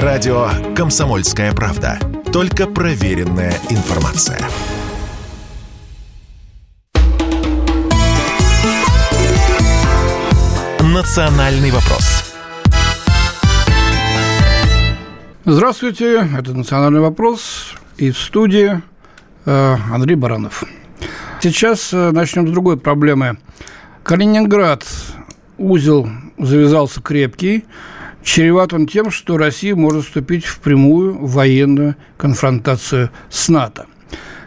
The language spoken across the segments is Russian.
Радио «Комсомольская правда». Только проверенная информация. «Национальный вопрос». Здравствуйте, это «Национальный вопрос» и в студии э, Андрей Баранов. Сейчас э, начнем с другой проблемы. Калининград, узел завязался крепкий, чреват он тем, что Россия может вступить в прямую военную конфронтацию с НАТО.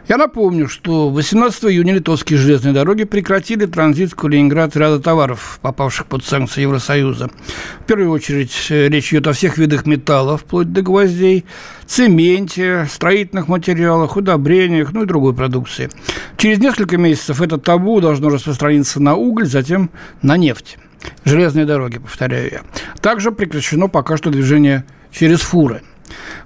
Я напомню, что 18 июня литовские железные дороги прекратили транзит в Калининград ряда товаров, попавших под санкции Евросоюза. В первую очередь э, речь идет о всех видах металлов, вплоть до гвоздей, цементе, строительных материалах, удобрениях, ну и другой продукции. Через несколько месяцев это табу должно распространиться на уголь, затем на нефть. Железные дороги, повторяю я. Также прекращено пока что движение через фуры –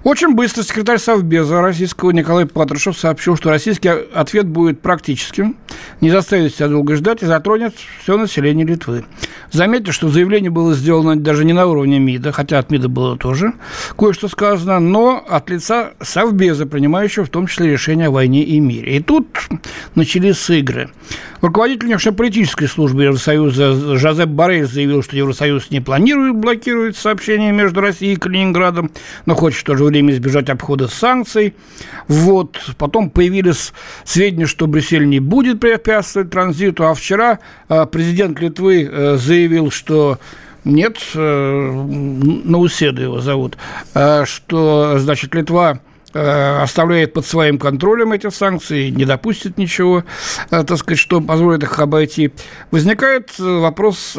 очень быстро секретарь Совбеза российского Николай Патрушев сообщил, что российский ответ будет практическим, не заставит себя долго ждать и затронет все население Литвы. Заметьте, что заявление было сделано даже не на уровне МИДа, хотя от МИДа было тоже кое-что сказано, но от лица Совбеза, принимающего в том числе решение о войне и мире. И тут начались игры. Руководитель внешнеполитической службы Евросоюза Жозеп Боррель заявил, что Евросоюз не планирует блокировать сообщения между Россией и Калининградом, но хочет в то же время избежать обхода санкций. Вот. Потом появились сведения, что Брюссель не будет препятствовать транзиту, а вчера э, президент Литвы э, заявил, что нет, э, Науседа его зовут, что, значит, Литва оставляет под своим контролем эти санкции, не допустит ничего, э, так сказать, что позволит их обойти, возникает э, вопрос,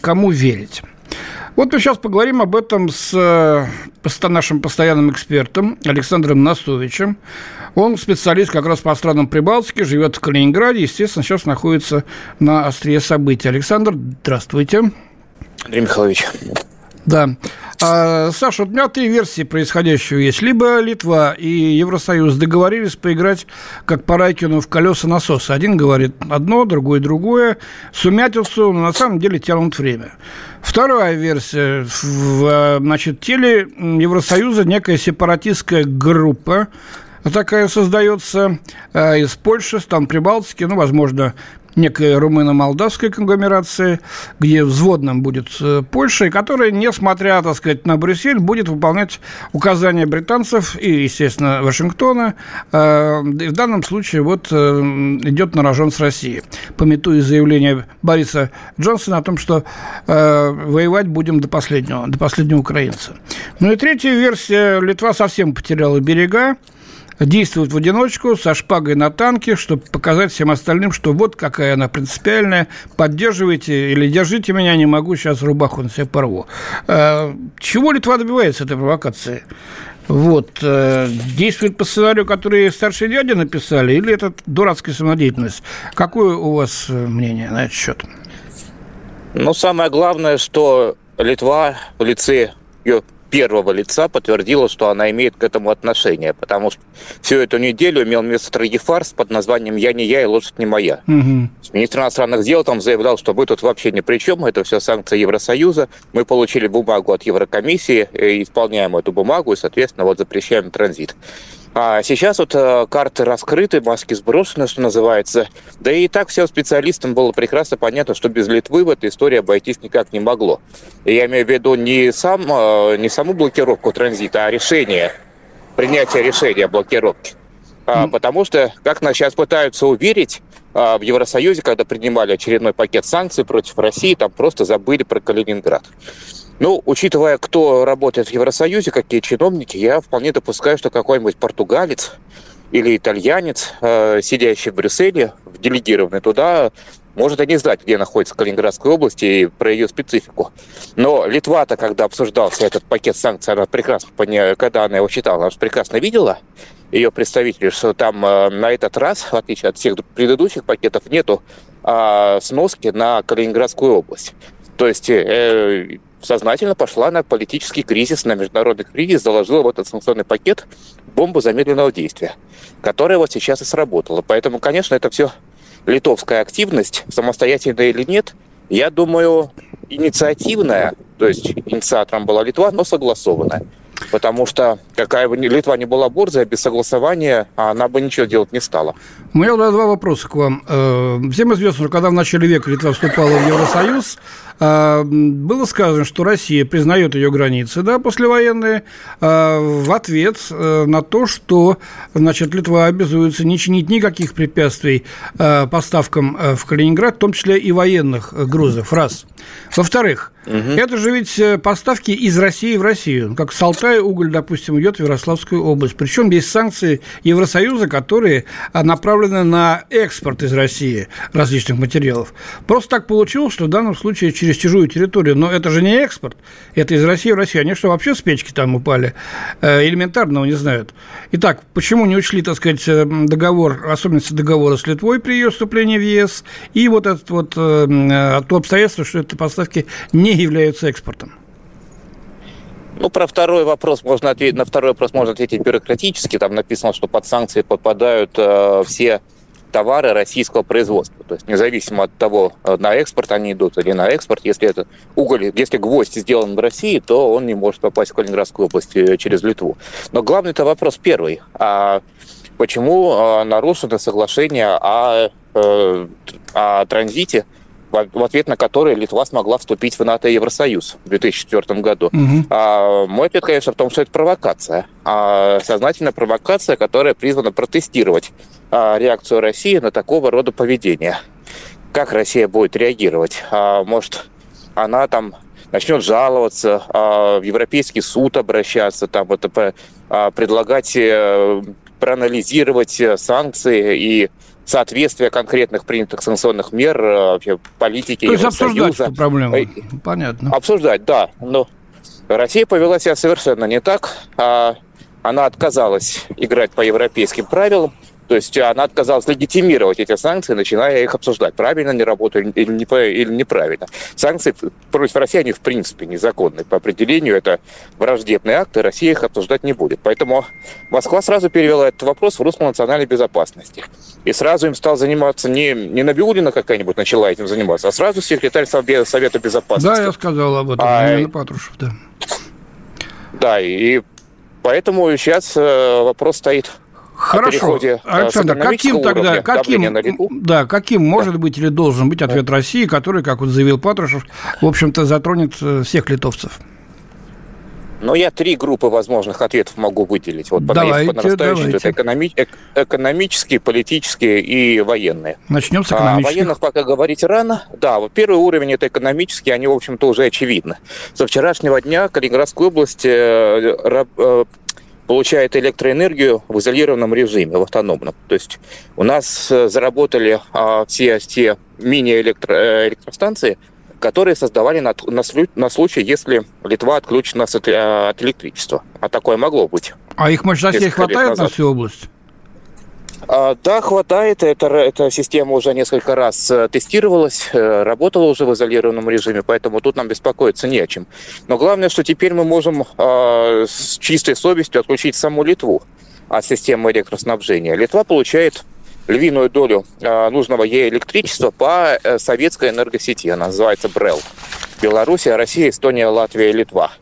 кому верить. Вот мы сейчас поговорим об этом с нашим постоянным экспертом Александром Насовичем. Он специалист как раз по странам Прибалтики, живет в Калининграде, естественно, сейчас находится на острие событий. Александр, здравствуйте. Андрей Михайлович. Да. А, Саша, у меня три версии происходящего есть. Либо Литва и Евросоюз договорились поиграть как по Райкину в колеса насоса. Один говорит одно, другой другое. Сумятицу, но на самом деле тянут время. Вторая версия. В значит, теле Евросоюза некая сепаратистская группа, такая создается э, из Польши, там Прибалтики, ну, возможно, некая румыно-молдавская конгломерация, где взводным будет э, Польша, и которая, несмотря, так сказать, на Брюссель, будет выполнять указания британцев и, естественно, Вашингтона. Э, в данном случае вот э, идет на рожон с Россией, пометуя заявление Бориса Джонсона о том, что воевать будем до последнего, до последнего украинца. Ну и третья версия. Литва совсем потеряла берега действует в одиночку со шпагой на танке, чтобы показать всем остальным, что вот какая она принципиальная, поддерживайте или держите меня, не могу, сейчас рубаху на себя порву. А, чего Литва добивается этой провокации? Вот. Э, действует по сценарию, который старшие дяди написали, или это дурацкая самодеятельность? Какое у вас э, мнение на этот счет? Ну, самое главное, что Литва в лице ее первого лица подтвердила, что она имеет к этому отношение, потому что всю эту неделю имел место строгий фарс под названием «Я не я и лошадь не моя». Угу. Министр иностранных дел там заявлял, что мы тут вообще ни при чем, это все санкции Евросоюза, мы получили бумагу от Еврокомиссии, и исполняем эту бумагу и, соответственно, вот запрещаем транзит. А сейчас вот э, карты раскрыты, маски сброшены, что называется. Да и так всем специалистам было прекрасно понятно, что без Литвы в этой истории обойтись никак не могло. Я имею в виду не, сам, э, не саму блокировку транзита, а решение, принятие решения о блокировке. А, потому что, как нас сейчас пытаются уверить, а, в Евросоюзе, когда принимали очередной пакет санкций против России, там просто забыли про Калининград. Ну, учитывая, кто работает в Евросоюзе, какие чиновники, я вполне допускаю, что какой-нибудь португалец или итальянец, э, сидящий в Брюсселе, делегированный туда, может и не знать, где находится Калининградская область и про ее специфику. Но Литва-то, когда обсуждался этот пакет санкций, она прекрасно, когда она его читала, она прекрасно видела, ее представители, что там э, на этот раз, в отличие от всех предыдущих пакетов, нету э, сноски на Калининградскую область. То есть э, сознательно пошла на политический кризис, на международный кризис, заложила в этот санкционный пакет бомбу замедленного действия, которая вот сейчас и сработала. Поэтому, конечно, это все литовская активность, самостоятельная или нет, я думаю, инициативная, то есть инициатором была Литва, но согласованная. Потому что какая бы Литва не была борзая, без согласования она бы ничего делать не стала. У меня два вопроса к вам. Э, всем известно, что когда в начале века Литва вступала в Евросоюз, было сказано, что Россия признает ее границы, да, послевоенные, э, в ответ на то, что, значит, Литва обязуется не чинить никаких препятствий поставкам в Калининград, в том числе и военных грузов, раз. Во-вторых, угу. это же ведь поставки из России в Россию, как с Алтая уголь, допустим, идет в Ярославскую область. Причем есть санкции Евросоюза, которые направлены на экспорт из России различных материалов. Просто так получилось, что в данном случае через чужую территорию. Но это же не экспорт, это из России в Россию. Они что, вообще с печки там упали? Э, элементарного не знают. Итак, почему не учли, так сказать, э, договор, особенности договора с Литвой при ее вступлении в ЕС, и вот это вот э, то обстоятельство, что это поставки не являются экспортом? Ну, про второй вопрос можно ответить, на второй вопрос можно ответить бюрократически. Там написано, что под санкции попадают э, все товары российского производства. То есть независимо от того, э, на экспорт они идут или на экспорт, если это уголь, если гвоздь сделан в России, то он не может попасть в Калининградскую область э, через Литву. Но главный это вопрос первый. А почему э, нарушено соглашение о, о транзите в ответ на который Литва смогла вступить в НАТО и Евросоюз в 2004 году. Угу. А, мой ответ, конечно, в том, что это провокация. А, сознательная провокация, которая призвана протестировать а, реакцию России на такого рода поведение. Как Россия будет реагировать? А, может, она там начнет жаловаться, а, в Европейский суд обращаться, там это а, предлагать э, проанализировать э, санкции и соответствие конкретных принятых санкционных мер э, вообще политики То есть обсуждать эту проблему, э, понятно. Обсуждать, да. Но Россия повела себя совершенно не так. А она отказалась играть по европейским правилам, то есть она отказалась легитимировать эти санкции, начиная их обсуждать, правильно они работают или, не, или неправильно. Санкции против России, они в принципе незаконны. По определению это враждебные акты, Россия их обсуждать не будет. Поэтому Москва сразу перевела этот вопрос в русло национальной безопасности. И сразу им стал заниматься не, не Набиулина какая-нибудь начала этим заниматься, а сразу секретарь Совета Безопасности. Да, я сказал об этом, а, Патрушев, да. Да, и поэтому сейчас э, вопрос стоит Хорошо, э, Александр, каким тогда, каким, да, каким может да. быть или должен быть ответ да. России, который, как вот заявил Патрушев, в общем-то затронет э, всех литовцев? Ну, я три группы возможных ответов могу выделить. Вот давайте, по давайте. это экономи- эк- экономические, политические и военные. Начнем с экономических. О военных пока говорить рано. Да, вот первый уровень это экономический, они, в общем-то, уже очевидны. Со вчерашнего дня Калининградская область э, получает электроэнергию в изолированном режиме, в автономном. То есть у нас э, заработали а, все те мини-электростанции, э, которые создавали на, на, на случай, если Литва отключит нас от, э, от электричества. А такое могло быть. А их мощностей хватает на всю область? А, да, хватает. Это, эта система уже несколько раз э, тестировалась, э, работала уже в изолированном режиме, поэтому тут нам беспокоиться не о чем. Но главное, что теперь мы можем а, с чистой совестью отключить саму Литву от системы электроснабжения. Литва получает львиную долю а, нужного ей электричества по э, советской энергосети. Она называется БРЭЛ. Белоруссия, Россия, Эстония, Латвия Литва.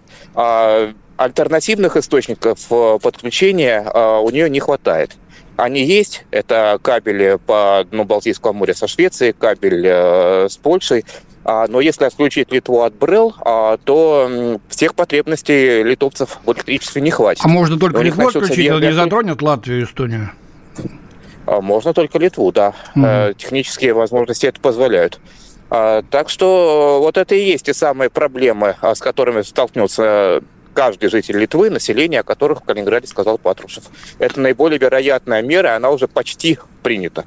Альтернативных источников подключения у нее не хватает. Они есть. Это кабели по дну Балтийского моря со Швецией, кабель э, с Польшей. А, но если отключить Литву от БРЭЛ, а, то всех потребностей литовцев в электричестве не хватит. А можно только Литву отключить, он не затронет Латвию и Эстонию? А, можно только Литву, да. Угу. Технические возможности это позволяют. Так что вот это и есть те самые проблемы, с которыми столкнется каждый житель Литвы, население которых в Калининграде сказал Патрушев. Это наиболее вероятная мера, и она уже почти принята.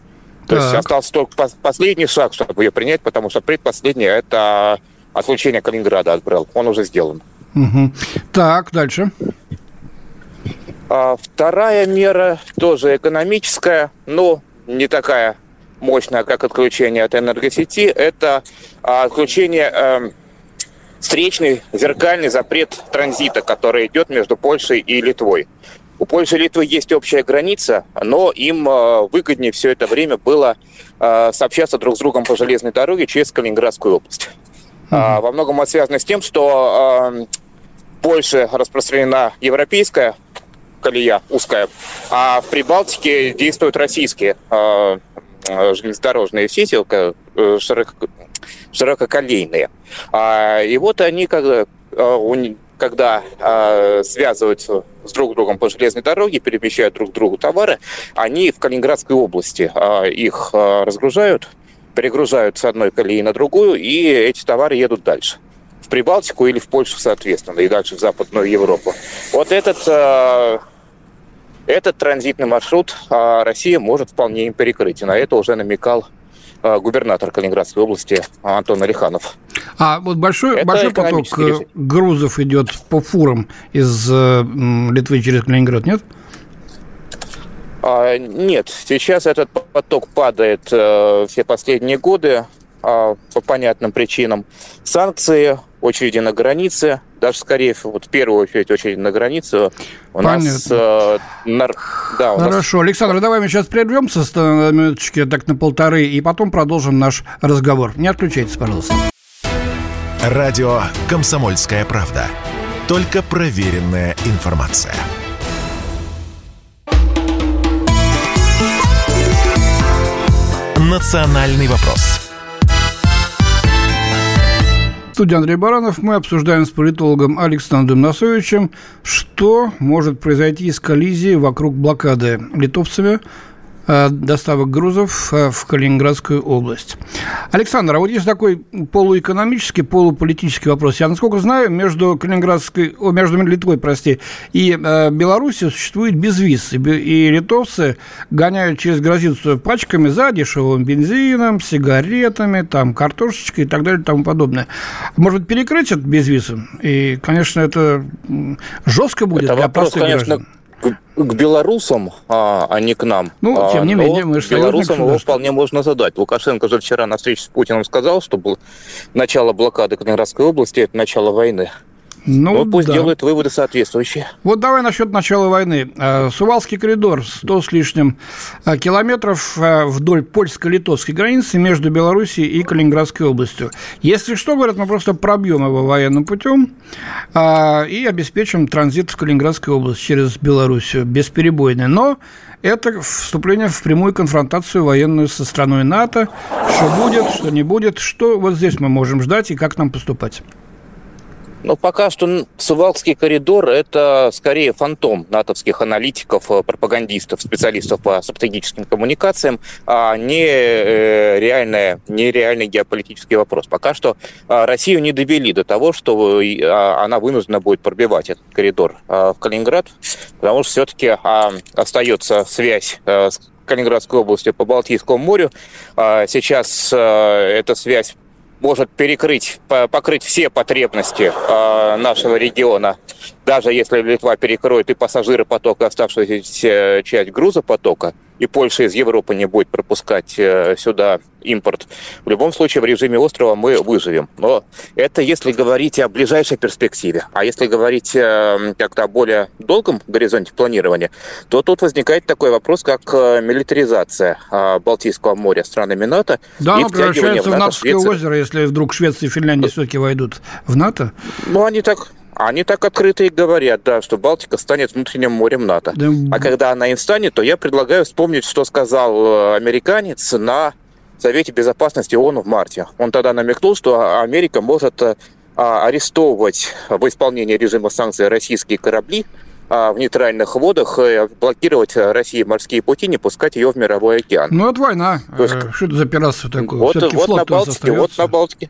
То так. есть остался только последний шаг, чтобы ее принять, потому что предпоследний – это отлучение Калининграда от БРЭЛ. Он уже сделан. Угу. Так, дальше. А, вторая мера тоже экономическая, но не такая мощная, как отключение от энергосети. Это а, отключение эм, встречный зеркальный запрет транзита, который идет между Польшей и Литвой. У Польши и Литвы есть общая граница, но им э, выгоднее все это время было э, сообщаться друг с другом по железной дороге через Калининградскую область. Mm-hmm. Во многом это связано с тем, что больше распространена европейская колея узкая, а в Прибалтике действуют российские э, железнодорожные сети широко, ширококолейные. А, и вот они, когда, когда связываются с друг другом по железной дороге, перемещают друг другу товары, они в Калининградской области их разгружают, перегружают с одной колеи на другую, и эти товары едут дальше в Прибалтику или в Польшу, соответственно, и дальше в Западную Европу. Вот этот, этот транзитный маршрут Россия может вполне им перекрыть. И на это уже намекал губернатор Калининградской области Антон Алиханов. А вот большой, большой поток грузов идет по фурам из Литвы через Калининград, нет? А, нет, сейчас этот поток падает все последние годы по понятным причинам. Санкции очереди на границе, даже скорее, вот в первую очередь очередь на границе у Понятно. нас... Э, нар... да, у Хорошо, нас... Александр, давай мы сейчас прервемся на минуточки так на полторы, и потом продолжим наш разговор. Не отключайтесь, пожалуйста. Радио «Комсомольская правда». Только проверенная информация. «Национальный вопрос» студии Андрей Баранов. Мы обсуждаем с политологом Александром Носовичем, что может произойти из коллизии вокруг блокады литовцами доставок грузов э, в Калининградскую область. Александр, а вот есть такой полуэкономический, полуполитический вопрос. Я, насколько знаю, между Калининградской, о, между Литвой, прости, и э, Белоруссией существует безвиз. И, и литовцы гоняют через границу пачками за дешевым бензином, сигаретами, там, картошечкой и так далее и тому подобное. Может перекрыть этот безвиз? И, конечно, это жестко будет это для вопрос, простых конечно, граждан к белорусам, а, а не к нам. Ну, тем не а, менее, мы же белорусам его вполне можно задать. Лукашенко же вчера на встрече с Путиным сказал, что начало блокады Калининградской области – это начало войны. Ну, вот пусть да. делают выводы соответствующие. Вот давай насчет начала войны. Э, Сувалский коридор 100 с лишним э, километров э, вдоль польско-литовской границы между Белоруссией и Калининградской областью. Если что, говорят, мы просто пробьем его военным путем и обеспечим транзит в Калининградскую область через Белоруссию бесперебойный. Но это вступление в прямую конфронтацию военную со страной НАТО. Что будет, что не будет, что вот здесь мы можем ждать и как нам поступать. Но пока что Сувалский коридор – это скорее фантом натовских аналитиков, э, пропагандистов, специалистов по стратегическим коммуникациям, а не, э, реальная, не реальный геополитический вопрос. Пока что а, Россию не довели до того, что а, она вынуждена будет пробивать этот коридор а, в Калининград, потому что все-таки остается связь э, с Калининградской областью по Балтийскому морю. Сейчас эта связь может перекрыть, покрыть все потребности э, нашего региона, даже если Литва перекроет и пассажиропоток, и оставшуюся часть грузопотока, и Польша из Европы не будет пропускать э, сюда импорт. В любом случае в режиме острова мы выживем. Но это если говорить о ближайшей перспективе. А если говорить э, как-то о более долгом горизонте планирования, то тут возникает такой вопрос, как э, милитаризация Балтийского моря странами НАТО. Да, оно превращается в, в НАТОвское озеро, если вдруг Швеция и Финляндия все-таки войдут в НАТО. Ну, они так они так открыто и говорят, да, что Балтика станет внутренним морем НАТО. Да. А когда она им станет, то я предлагаю вспомнить, что сказал э, американец на Совете Безопасности ООН в марте. Он тогда намекнул, что Америка может э, а, арестовывать в исполнении режима санкций российские корабли а, в нейтральных водах, э, блокировать России морские пути, не пускать ее в мировой океан. Ну, это война. есть, что это за пиратство такое? Вот, вот на Балтике, вот на Балтике.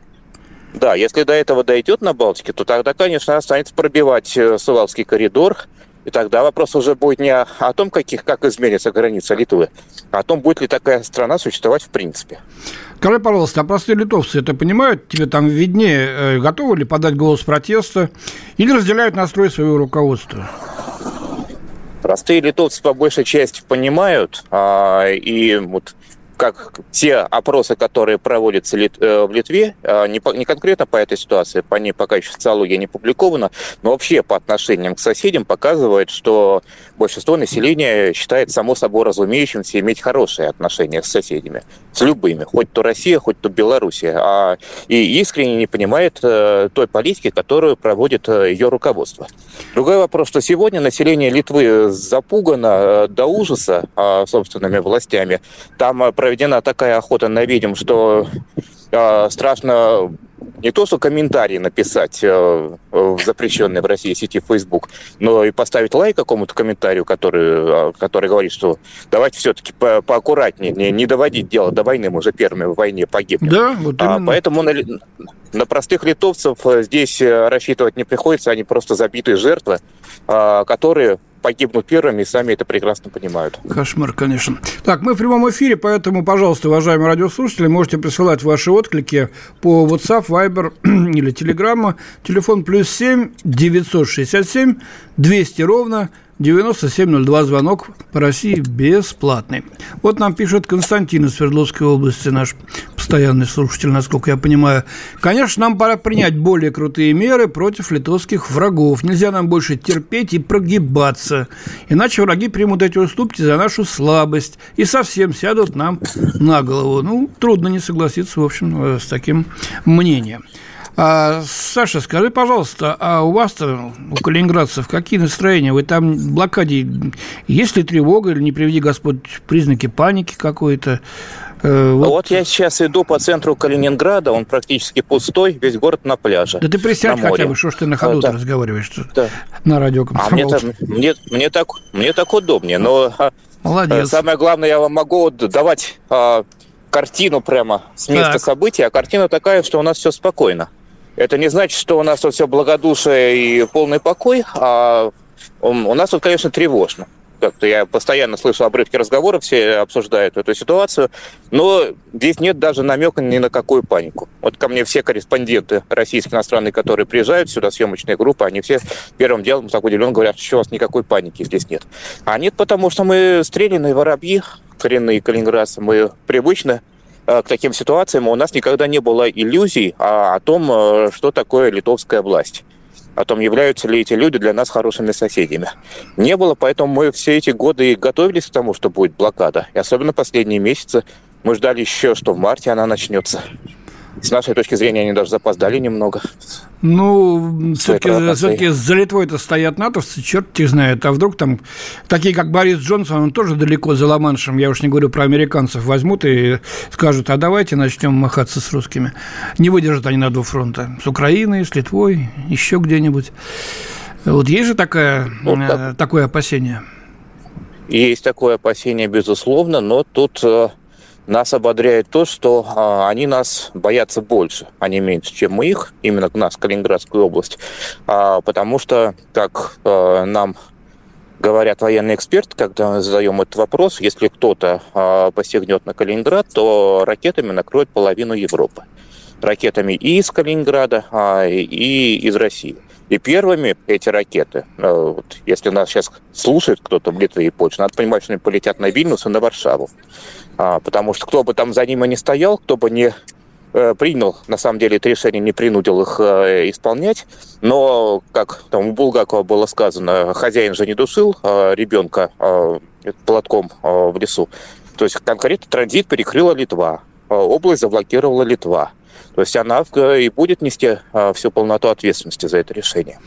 Да, если до этого дойдет на Балтике, то тогда, конечно, останется пробивать э, Сувалский коридор, и тогда вопрос уже будет не о том, каких, как изменится граница Литвы, а о том, будет ли такая страна существовать в принципе. Скажи, пожалуйста, а простые литовцы это понимают? Тебе там виднее, э, готовы ли подать голос протеста или разделяют настрой своего руководства? Простые литовцы по большей части понимают, а, и вот как все опросы, которые проводятся э, в Литве, э, не, конкретно по этой ситуации, по ней пока еще социология не публикована, но вообще по отношениям к соседям показывает, что большинство населения считает само собой разумеющимся иметь хорошие отношения с соседями, с любыми, хоть то Россия, хоть то Белоруссия, а, и искренне не понимает э, той политики, которую проводит ее руководство. Другой вопрос, что сегодня население Литвы запугано до ужаса а, собственными властями. Там проведена такая охота на ведьм, что э, страшно не то, что комментарий написать э, в запрещенной в России сети Facebook, но и поставить лайк какому-то комментарию, который, э, который говорит, что давайте все-таки по поаккуратнее, не, не доводить дело до войны, мы уже первыми в войне погибнем. Да, вот а, поэтому на, на простых литовцев э, здесь э, рассчитывать не приходится, они просто забитые жертвы, э, которые погибнут первыми и сами это прекрасно понимают. Кошмар, конечно. Так, мы в прямом эфире, поэтому, пожалуйста, уважаемые радиослушатели, можете присылать ваши отклики по WhatsApp, Viber или Telegram. Телефон плюс 7 967 200 ровно 9702 звонок по России бесплатный. Вот нам пишет Константин из Свердловской области, наш постоянный слушатель, насколько я понимаю. Конечно, нам пора принять более крутые меры против литовских врагов. Нельзя нам больше терпеть и прогибаться. Иначе враги примут эти уступки за нашу слабость и совсем сядут нам на голову. Ну, трудно не согласиться, в общем, с таким мнением. А, Саша, скажи, пожалуйста, а у вас-то, у калининградцев, какие настроения? Вы там в блокаде, есть ли тревога или, не приведи Господь, признаки паники какой-то? Э, вот. вот я сейчас иду по центру Калининграда, он практически пустой, весь город на пляже. Да ты присядь хотя бы, что ж ты на ходу да. разговариваешь да. на радио А мне, мне, мне, так, мне так удобнее, но а, Молодец. самое главное, я вам могу давать а, картину прямо с места так. событий, а картина такая, что у нас все спокойно. Это не значит, что у нас тут все благодушие и полный покой, а у нас тут, конечно, тревожно. Как-то я постоянно слышу обрывки разговоров, все обсуждают эту ситуацию, но здесь нет даже намека ни на какую панику. Вот ко мне все корреспонденты российские, иностранные, которые приезжают сюда, съемочные группы, они все первым делом так удивленно говорят, что у вас никакой паники здесь нет. А нет, потому что мы стреляные воробьи, коренные калининградцы, мы привычны Э, к таким ситуациям у нас никогда не было иллюзий о, о том, э, что такое литовская власть о том, являются ли эти люди для нас хорошими соседями. Не было, поэтому мы все эти годы готовились к тому, что будет блокада. И особенно последние месяцы мы ждали еще, что в марте она начнется. С нашей точки зрения, они даже запоздали немного. Ну, все-таки, все-таки за Литвой-то стоят натовцы, черт их знает. А вдруг там такие, как Борис Джонсон, он тоже далеко за Ла-Маншем, я уж не говорю про американцев, возьмут и скажут, а давайте начнем махаться с русскими. Не выдержат они на два фронта. С Украиной, с Литвой, еще где-нибудь. Вот есть же такая, вот ну, так. такое опасение? Есть такое опасение, безусловно, но тут э, нас ободряет то, что а, они нас боятся больше, а не меньше, чем мы их, именно нас, Калининградскую область, а, потому что, как а, нам говорят военные эксперты, когда мы задаем этот вопрос, если кто-то а, посягнет на Калининград, то ракетами накроет половину Европы. Ракетами и из Калининграда, а, и из России. И первыми эти ракеты, э, вот, если нас сейчас слушает кто-то в Литве и Польше, надо понимать, что они полетят на Вильнюс и на Варшаву. А, потому что кто бы там за ними не стоял, кто бы не э, принял, на самом деле, это решение, не принудил их э, исполнять. Но, как там у Булгакова было сказано, хозяин же не душил э, ребенка э, платком в лесу. То есть конкретно транзит перекрыла Литва, область заблокировала Литва. То есть она и будет нести а, всю полноту ответственности за это решение.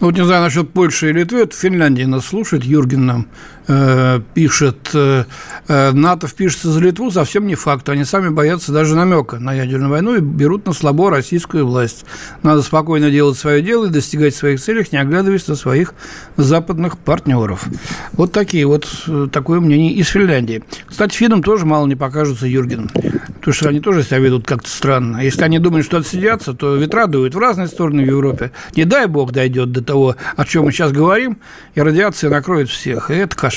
Ну, вот не знаю насчет Польши и Литвы, это Финляндия нас слушает, Юрген нам э, пишет, э, э, НАТО впишется за Литву, совсем не факт, они сами боятся даже намека на ядерную войну и берут на слабо российскую власть. Надо спокойно делать свое дело и достигать своих целей, не оглядываясь на своих западных партнеров. Вот такие вот, э, такое мнение из Финляндии. Кстати, финнам тоже мало не покажутся Юрген, потому что они тоже себя ведут как-то странно. Если они думают, что отсидятся, то ветра дуют в разные стороны в Европе. Не дай бог дойдет до того, о чем мы сейчас говорим, и радиация накроет всех. И это кошмар.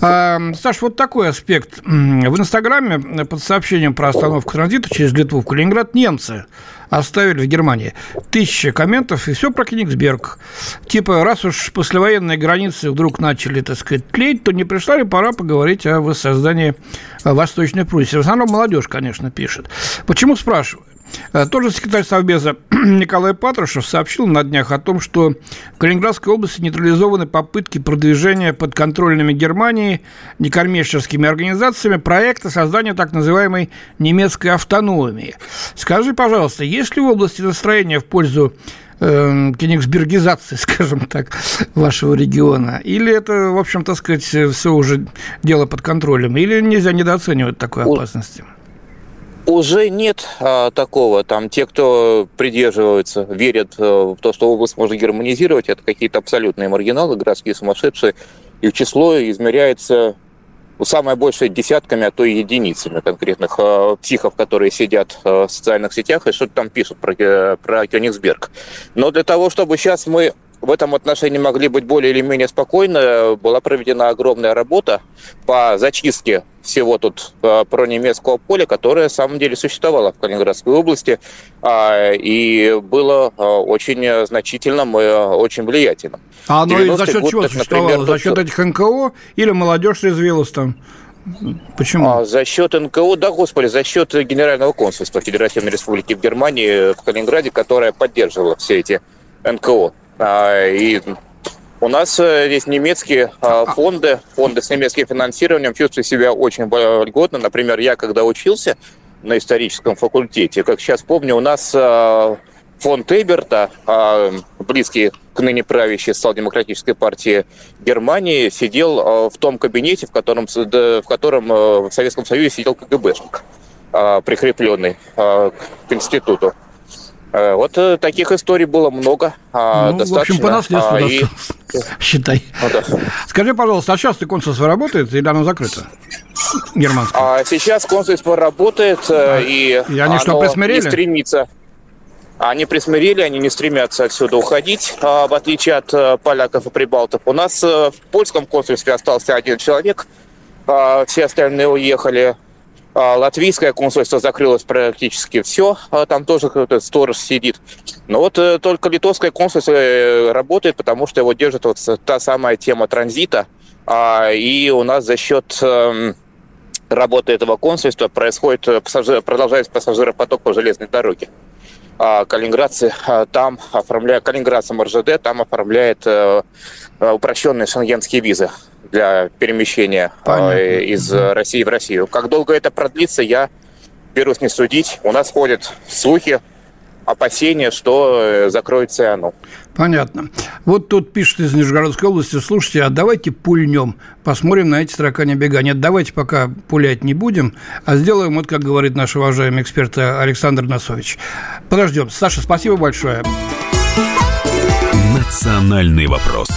А, Саш, вот такой аспект. В Инстаграме под сообщением про остановку транзита через Литву в Калининград немцы оставили в Германии. Тысяча комментов, и все про Кенигсберг. Типа, раз уж послевоенные границы вдруг начали, так сказать, тлеть, то не пришла ли пора поговорить о воссоздании Восточной Пруссии? В основном молодежь, конечно, пишет. Почему спрашиваю? Э, тоже секретарь Совбеза Николай Патрушев сообщил на днях о том, что в Калининградской области нейтрализованы попытки продвижения подконтрольными Германии некоммерческими организациями проекта создания так называемой немецкой автономии. Скажи, пожалуйста, есть ли в области настроения в пользу э, кенигсбергизации, скажем так, вашего региона? Или это, в общем, так сказать, все уже дело под контролем? Или нельзя недооценивать такой опасности? Уже нет а, такого. Там те, кто придерживаются, верят а, в то, что область можно германизировать, это какие-то абсолютные маргиналы, городские сумасшедшие. И число измеряется ну, самое большее десятками, а то и единицами конкретных э, психов, которые сидят э, в социальных сетях и что-то там пишут про, э, про Кёнигсберг. Но для того, чтобы сейчас мы в этом отношении могли быть более или менее спокойны. Была проведена огромная работа по зачистке всего тут э, про немецкого поля, которое, на самом деле, существовало в Калининградской области а, и было э, очень значительным и очень влиятельным. А оно и за счет год, чего так, существовало? Например, за счет этих НКО или молодежь резвилась там? Почему? А, за счет НКО, да, господи, за счет Генерального консульства Федеративной Республики в Германии, в Калининграде, которое поддерживало все эти НКО. А, и у нас э, здесь немецкие а, фонды, фонды с немецким финансированием чувствуют себя очень вольготно. Например, я когда учился на историческом факультете, как сейчас помню, у нас а, фонд Эберта, близкий к ныне правящей социал-демократической партии Германии, сидел в том кабинете, в котором, в котором э, в Советском Союзе сидел КГБшник, прикрепленный к институту. Э, вот э, таких историй было много. А, ну, достаточно. В общем, по наследству, а, и... считай. Ну, да. Скажи, пожалуйста, а сейчас ты консульство работает или оно закрыто? Германское. А сейчас консульство работает, а, и, и они что, присмирели? не стремится. Они присмирели, они не стремятся отсюда уходить, а, в отличие от поляков и прибалтов. У нас в польском консульстве остался один человек, все остальные уехали. А, латвийское консульство закрылось практически все, а там тоже какой-то сторож сидит. Но вот э, только литовское консульство э, работает, потому что его держит вот та самая тема транзита. А, и у нас за счет эм, работы этого консульства происходит, э, продолжается пассажиропоток по железной дороге. Калининградцы там оформляют, Калининградцам РЖД там оформляет упрощенные шенгенские визы для перемещения Понятно. из России в Россию. Как долго это продлится, я берусь не судить. У нас ходят слухи, опасения, что э, закроется и оно. Понятно. Вот тут пишет из Нижегородской области, слушайте, а давайте пульнем, посмотрим на эти таракани бега. Нет, давайте пока пулять не будем, а сделаем, вот как говорит наш уважаемый эксперт Александр Носович. Подождем. Саша, спасибо большое. Национальный вопрос.